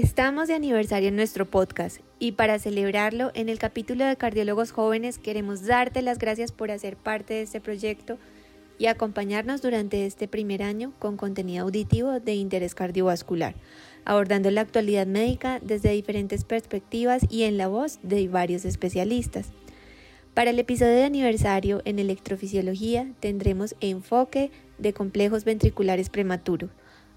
Estamos de aniversario en nuestro podcast y para celebrarlo en el capítulo de Cardiólogos Jóvenes queremos darte las gracias por hacer parte de este proyecto y acompañarnos durante este primer año con contenido auditivo de interés cardiovascular, abordando la actualidad médica desde diferentes perspectivas y en la voz de varios especialistas. Para el episodio de aniversario en electrofisiología tendremos enfoque de complejos ventriculares prematuros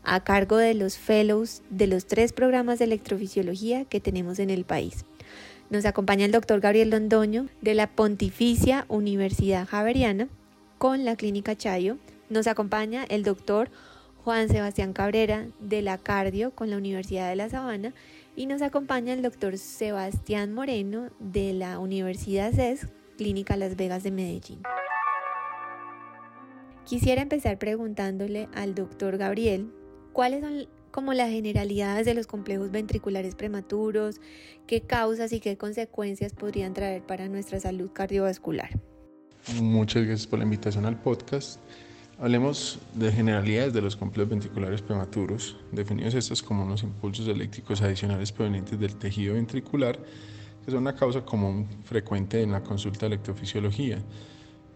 a cargo de los fellows de los tres programas de electrofisiología que tenemos en el país. Nos acompaña el doctor Gabriel Londoño de la Pontificia Universidad Javeriana con la Clínica Chayo. Nos acompaña el doctor Juan Sebastián Cabrera de la Cardio con la Universidad de La Sabana y nos acompaña el doctor Sebastián Moreno de la Universidad CES, Clínica Las Vegas de Medellín. Quisiera empezar preguntándole al doctor Gabriel ¿Cuáles son como las generalidades de los complejos ventriculares prematuros? ¿Qué causas y qué consecuencias podrían traer para nuestra salud cardiovascular? Muchas gracias por la invitación al podcast. Hablemos de generalidades de los complejos ventriculares prematuros, definidos estos como unos impulsos eléctricos adicionales provenientes del tejido ventricular, que son una causa común frecuente en la consulta de electrofisiología.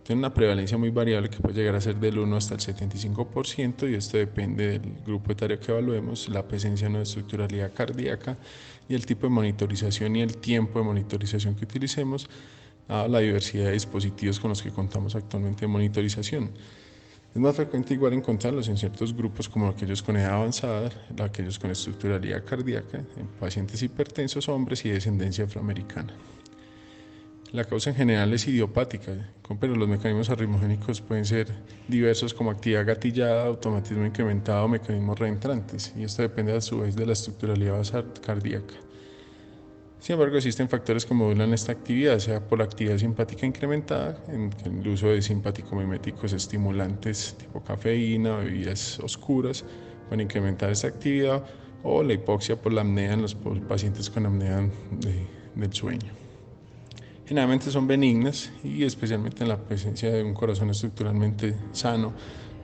Tiene una prevalencia muy variable que puede llegar a ser del 1 hasta el 75% y esto depende del grupo etario que evaluemos, la presencia de estructuralidad cardíaca y el tipo de monitorización y el tiempo de monitorización que utilicemos, a la diversidad de dispositivos con los que contamos actualmente de monitorización. Es más frecuente igual encontrarlos en ciertos grupos como aquellos con edad avanzada, aquellos con estructuralidad cardíaca, en pacientes hipertensos, hombres y descendencia afroamericana. La causa en general es idiopática, pero los mecanismos arritmogénicos pueden ser diversos como actividad gatillada, automatismo incrementado mecanismos reentrantes, y esto depende a su vez de la estructuralidad basal cardíaca. Sin embargo, existen factores que modulan esta actividad, sea por la actividad simpática incrementada, en el uso de simpático-miméticos estimulantes tipo cafeína, bebidas oscuras, para incrementar esta actividad, o la hipoxia por la apnea en los pacientes con apnea del sueño generalmente son benignas y especialmente en la presencia de un corazón estructuralmente sano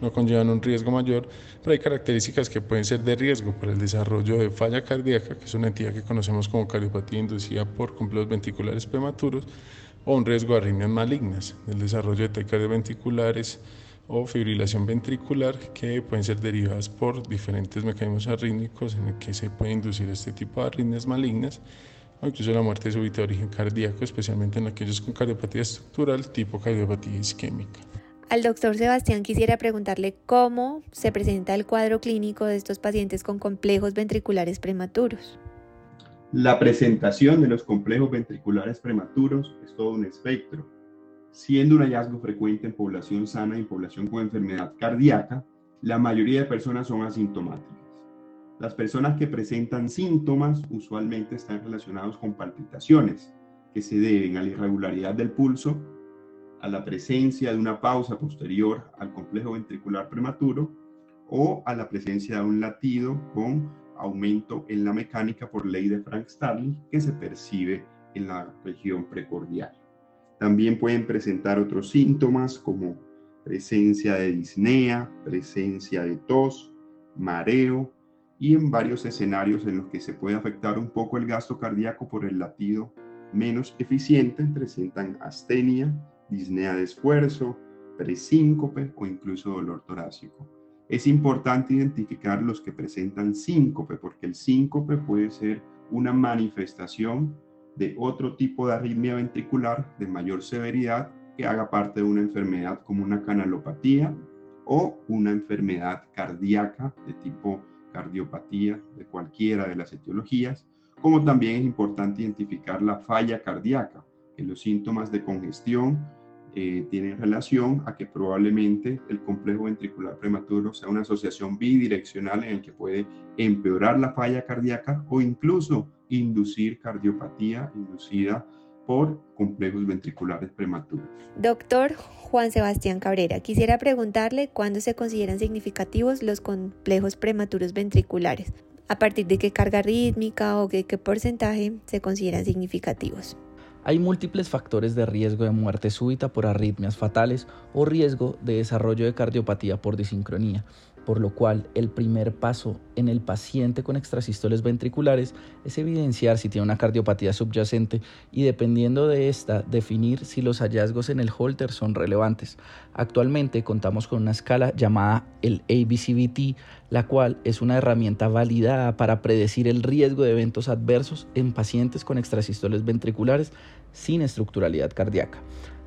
no conllevan un riesgo mayor, pero hay características que pueden ser de riesgo por el desarrollo de falla cardíaca, que es una entidad que conocemos como cardiopatía inducida por complejos ventriculares prematuros, o un riesgo de arritmias malignas, el desarrollo de taquicardias ventriculares o fibrilación ventricular, que pueden ser derivadas por diferentes mecanismos arrítmicos en el que se puede inducir este tipo de arritmias malignas incluso la muerte súbita de origen cardíaco, especialmente en aquellos con cardiopatía estructural tipo cardiopatía isquémica. Al doctor Sebastián quisiera preguntarle cómo se presenta el cuadro clínico de estos pacientes con complejos ventriculares prematuros. La presentación de los complejos ventriculares prematuros es todo un espectro, siendo un hallazgo frecuente en población sana y en población con enfermedad cardíaca, la mayoría de personas son asintomáticas. Las personas que presentan síntomas usualmente están relacionados con palpitaciones que se deben a la irregularidad del pulso, a la presencia de una pausa posterior al complejo ventricular prematuro o a la presencia de un latido con aumento en la mecánica por ley de Frank Starling que se percibe en la región precordial. También pueden presentar otros síntomas como presencia de disnea, presencia de tos, mareo, y en varios escenarios en los que se puede afectar un poco el gasto cardíaco por el latido menos eficiente, presentan astenia, disnea de esfuerzo, presíncope o incluso dolor torácico. Es importante identificar los que presentan síncope porque el síncope puede ser una manifestación de otro tipo de arritmia ventricular de mayor severidad que haga parte de una enfermedad como una canalopatía o una enfermedad cardíaca de tipo cardiopatía de cualquiera de las etiologías, como también es importante identificar la falla cardíaca, que los síntomas de congestión eh, tienen relación a que probablemente el complejo ventricular prematuro sea una asociación bidireccional en el que puede empeorar la falla cardíaca o incluso inducir cardiopatía inducida por complejos ventriculares prematuros. Doctor Juan Sebastián Cabrera, quisiera preguntarle cuándo se consideran significativos los complejos prematuros ventriculares, a partir de qué carga rítmica o de qué porcentaje se consideran significativos. Hay múltiples factores de riesgo de muerte súbita por arritmias fatales o riesgo de desarrollo de cardiopatía por disincronía, por lo cual el primer paso en el paciente con extrasístoles ventriculares es evidenciar si tiene una cardiopatía subyacente y dependiendo de esta definir si los hallazgos en el holter son relevantes. Actualmente contamos con una escala llamada el ABCBT, la cual es una herramienta validada para predecir el riesgo de eventos adversos en pacientes con extrasístoles ventriculares sin estructuralidad cardíaca.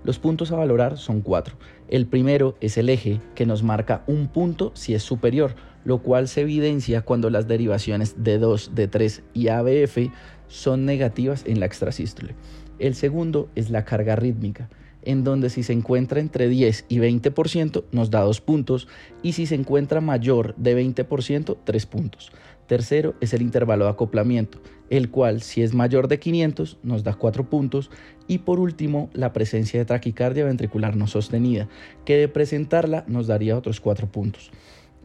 Los puntos a valorar son cuatro. El primero es el eje, que nos marca un punto si es superior, lo cual se evidencia cuando las derivaciones de 2, de 3 y ABF son negativas en la extrasístole. El segundo es la carga rítmica, en donde si se encuentra entre 10 y 20% nos da 2 puntos y si se encuentra mayor de 20%, 3 puntos. Tercero es el intervalo de acoplamiento, el cual si es mayor de 500 nos da 4 puntos. Y por último, la presencia de taquicardia ventricular no sostenida, que de presentarla nos daría otros 4 puntos.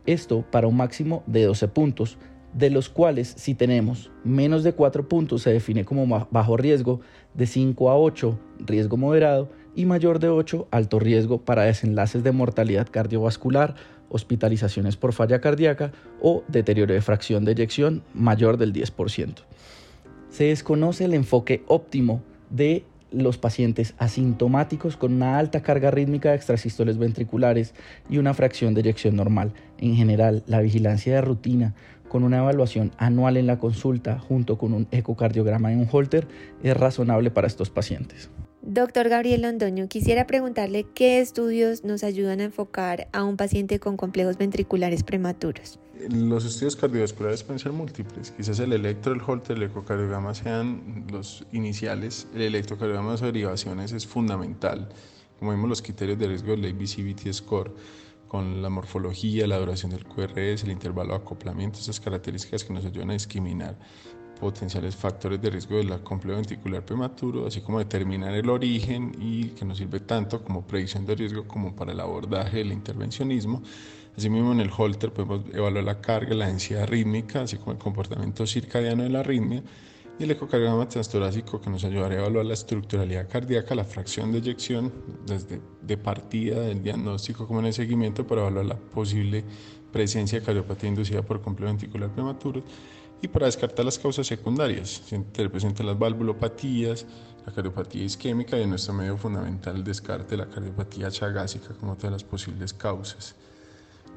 Esto para un máximo de 12 puntos, de los cuales si tenemos menos de 4 puntos se define como bajo riesgo, de 5 a 8 riesgo moderado y mayor de 8 alto riesgo para desenlaces de mortalidad cardiovascular, hospitalizaciones por falla cardíaca o deterioro de fracción de eyección mayor del 10%. Se desconoce el enfoque óptimo de los pacientes asintomáticos con una alta carga rítmica de extrasístoles ventriculares y una fracción de eyección normal. En general, la vigilancia de rutina con una evaluación anual en la consulta junto con un ecocardiograma en un holter es razonable para estos pacientes. Doctor Gabriel Londoño, quisiera preguntarle qué estudios nos ayudan a enfocar a un paciente con complejos ventriculares prematuros. Los estudios cardiovasculares pueden ser múltiples. Quizás el electro, el Holter, el ecocardiograma sean los iniciales. El electrocardiograma de derivaciones es fundamental. Como vimos, los criterios de riesgo del ABCBT score con la morfología, la duración del QRS, el intervalo de acoplamiento, esas características que nos ayudan a discriminar potenciales factores de riesgo del complejo ventricular prematuro, así como determinar el origen y que nos sirve tanto como predicción de riesgo como para el abordaje del intervencionismo. Asimismo, en el Holter podemos evaluar la carga, la densidad rítmica, así como el comportamiento circadiano de la arritmia, y el ecocardiograma transtorácico que nos ayudará a evaluar la estructuralidad cardíaca, la fracción de eyección desde de partida del diagnóstico como en el seguimiento para evaluar la posible presencia de cardiopatía inducida por complejo ventricular prematuro y para descartar las causas secundarias, se representan las valvulopatías, la cardiopatía isquémica y en nuestro medio fundamental el descarte de la cardiopatía chagásica como todas las posibles causas.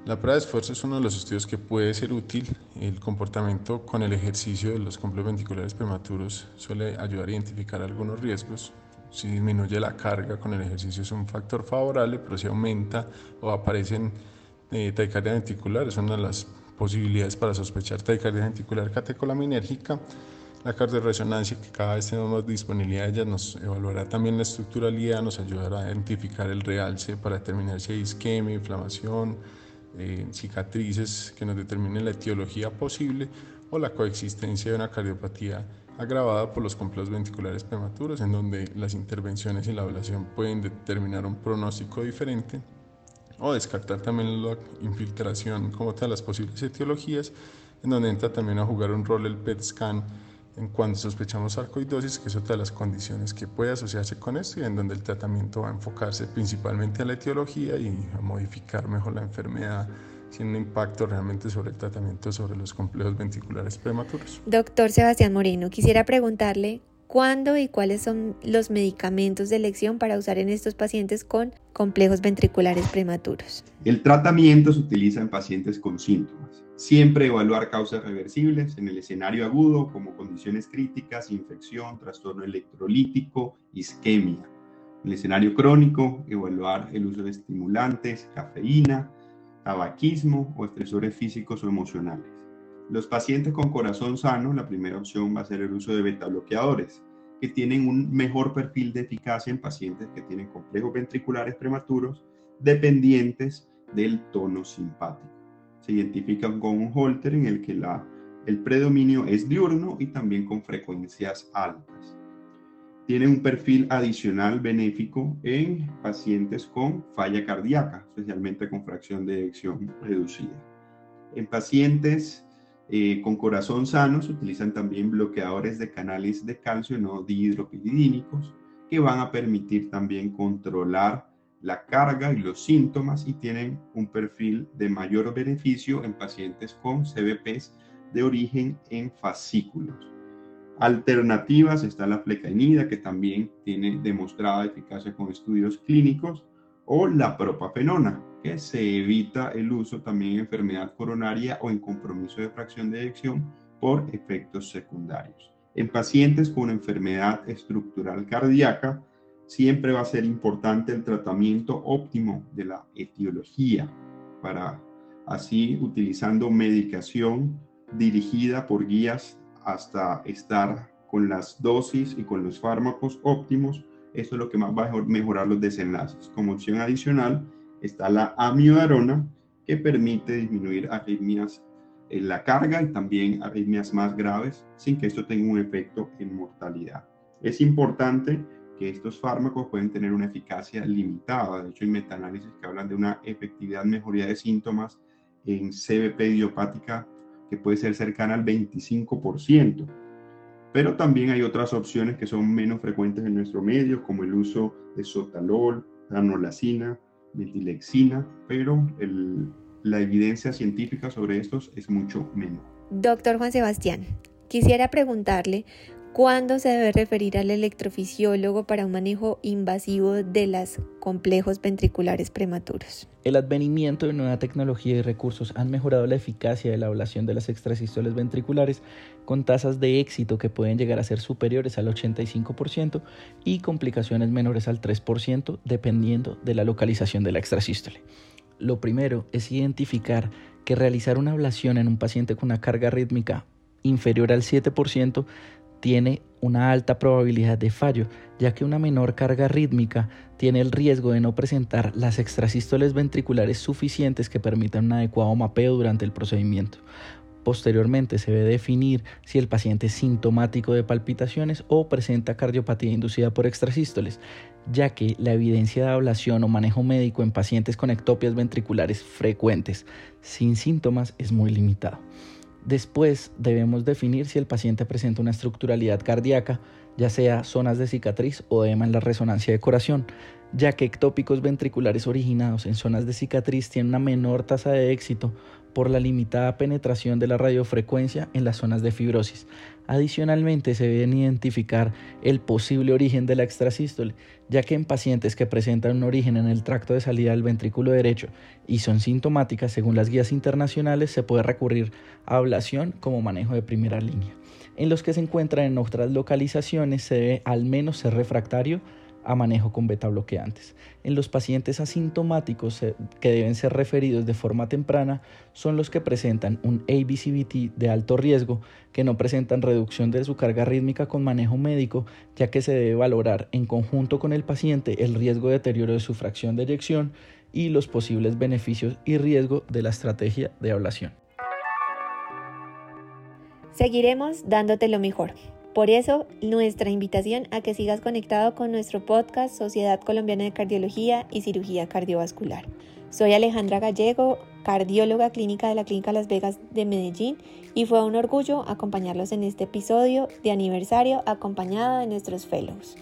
La prueba de esfuerzo es uno de los estudios que puede ser útil. El comportamiento con el ejercicio de los complejos ventriculares prematuros suele ayudar a identificar algunos riesgos. Si disminuye la carga con el ejercicio es un factor favorable, pero si aumenta o aparecen eh, taquicardia ventricular es una de las posibilidades para sospechar taquicardia ventricular catecolaminérgica. La cardioresonancia, que cada vez tenemos más disponibilidad de ella, nos evaluará también la estructuralidad, nos ayudará a identificar el realce para determinar si hay isquemia, inflamación, eh, cicatrices que nos determinen la etiología posible o la coexistencia de una cardiopatía agravada por los complejos ventriculares prematuros, en donde las intervenciones y la ablación pueden determinar un pronóstico diferente o descartar también la infiltración como tal, las posibles etiologías, en donde entra también a jugar un rol el PET scan en cuando sospechamos sarcoidosis, que es otra de las condiciones que puede asociarse con esto y en donde el tratamiento va a enfocarse principalmente a la etiología y a modificar mejor la enfermedad sin un impacto realmente sobre el tratamiento sobre los complejos ventriculares prematuros. Doctor Sebastián Moreno, quisiera preguntarle cuándo y cuáles son los medicamentos de elección para usar en estos pacientes con complejos ventriculares prematuros. El tratamiento se utiliza en pacientes con síntomas. Siempre evaluar causas reversibles en el escenario agudo como condiciones críticas, infección, trastorno electrolítico, isquemia. En el escenario crónico, evaluar el uso de estimulantes, cafeína, tabaquismo o estresores físicos o emocionales. Los pacientes con corazón sano, la primera opción va a ser el uso de beta bloqueadores, que tienen un mejor perfil de eficacia en pacientes que tienen complejos ventriculares prematuros dependientes del tono simpático. Se identifican con un holter en el que la, el predominio es diurno y también con frecuencias altas. Tiene un perfil adicional benéfico en pacientes con falla cardíaca, especialmente con fracción de eyección reducida. En pacientes eh, con corazón sano se utilizan también bloqueadores de canales de calcio no dihidropididínicos que van a permitir también controlar la carga y los síntomas y tienen un perfil de mayor beneficio en pacientes con CBPs de origen en fascículos. Alternativas está la flecainida, que también tiene demostrada eficacia con estudios clínicos, o la propafenona, que se evita el uso también en enfermedad coronaria o en compromiso de fracción de eyección por efectos secundarios. En pacientes con enfermedad estructural cardíaca, siempre va a ser importante el tratamiento óptimo de la etiología para así utilizando medicación dirigida por guías hasta estar con las dosis y con los fármacos óptimos. Eso es lo que más va a mejorar los desenlaces. Como opción adicional está la amiodarona, que permite disminuir arritmias en la carga y también arritmias más graves sin que esto tenga un efecto en mortalidad. Es importante que estos fármacos pueden tener una eficacia limitada. De hecho, hay metaanálisis que hablan de una efectividad mejoría de síntomas en CBP idiopática que puede ser cercana al 25%. Pero también hay otras opciones que son menos frecuentes en nuestro medio, como el uso de sotalol, ranolacina, metilexina, pero la evidencia científica sobre estos es mucho menor. Doctor Juan Sebastián, quisiera preguntarle ¿Cuándo se debe referir al electrofisiólogo para un manejo invasivo de los complejos ventriculares prematuros? El advenimiento de nueva tecnología y recursos han mejorado la eficacia de la ablación de las extrasístoles ventriculares con tasas de éxito que pueden llegar a ser superiores al 85% y complicaciones menores al 3% dependiendo de la localización de la extrasístole. Lo primero es identificar que realizar una ablación en un paciente con una carga rítmica inferior al 7% tiene una alta probabilidad de fallo, ya que una menor carga rítmica tiene el riesgo de no presentar las extrasístoles ventriculares suficientes que permitan un adecuado mapeo durante el procedimiento. Posteriormente se debe definir si el paciente es sintomático de palpitaciones o presenta cardiopatía inducida por extrasístoles, ya que la evidencia de ablación o manejo médico en pacientes con ectopias ventriculares frecuentes sin síntomas es muy limitado. Después debemos definir si el paciente presenta una estructuralidad cardíaca, ya sea zonas de cicatriz o edema en la resonancia de corazón, ya que ectópicos ventriculares originados en zonas de cicatriz tienen una menor tasa de éxito por la limitada penetración de la radiofrecuencia en las zonas de fibrosis. Adicionalmente, se deben identificar el posible origen de la extrasístole, ya que en pacientes que presentan un origen en el tracto de salida del ventrículo derecho y son sintomáticas, según las guías internacionales, se puede recurrir a ablación como manejo de primera línea. En los que se encuentran en otras localizaciones, se debe al menos ser refractario a manejo con beta bloqueantes. En los pacientes asintomáticos eh, que deben ser referidos de forma temprana son los que presentan un ABCBT de alto riesgo, que no presentan reducción de su carga rítmica con manejo médico, ya que se debe valorar en conjunto con el paciente el riesgo de deterioro de su fracción de eyección y los posibles beneficios y riesgo de la estrategia de ablación. Seguiremos dándote lo mejor. Por eso, nuestra invitación a que sigas conectado con nuestro podcast Sociedad Colombiana de Cardiología y Cirugía Cardiovascular. Soy Alejandra Gallego, cardióloga clínica de la Clínica Las Vegas de Medellín y fue un orgullo acompañarlos en este episodio de aniversario acompañada de nuestros fellows.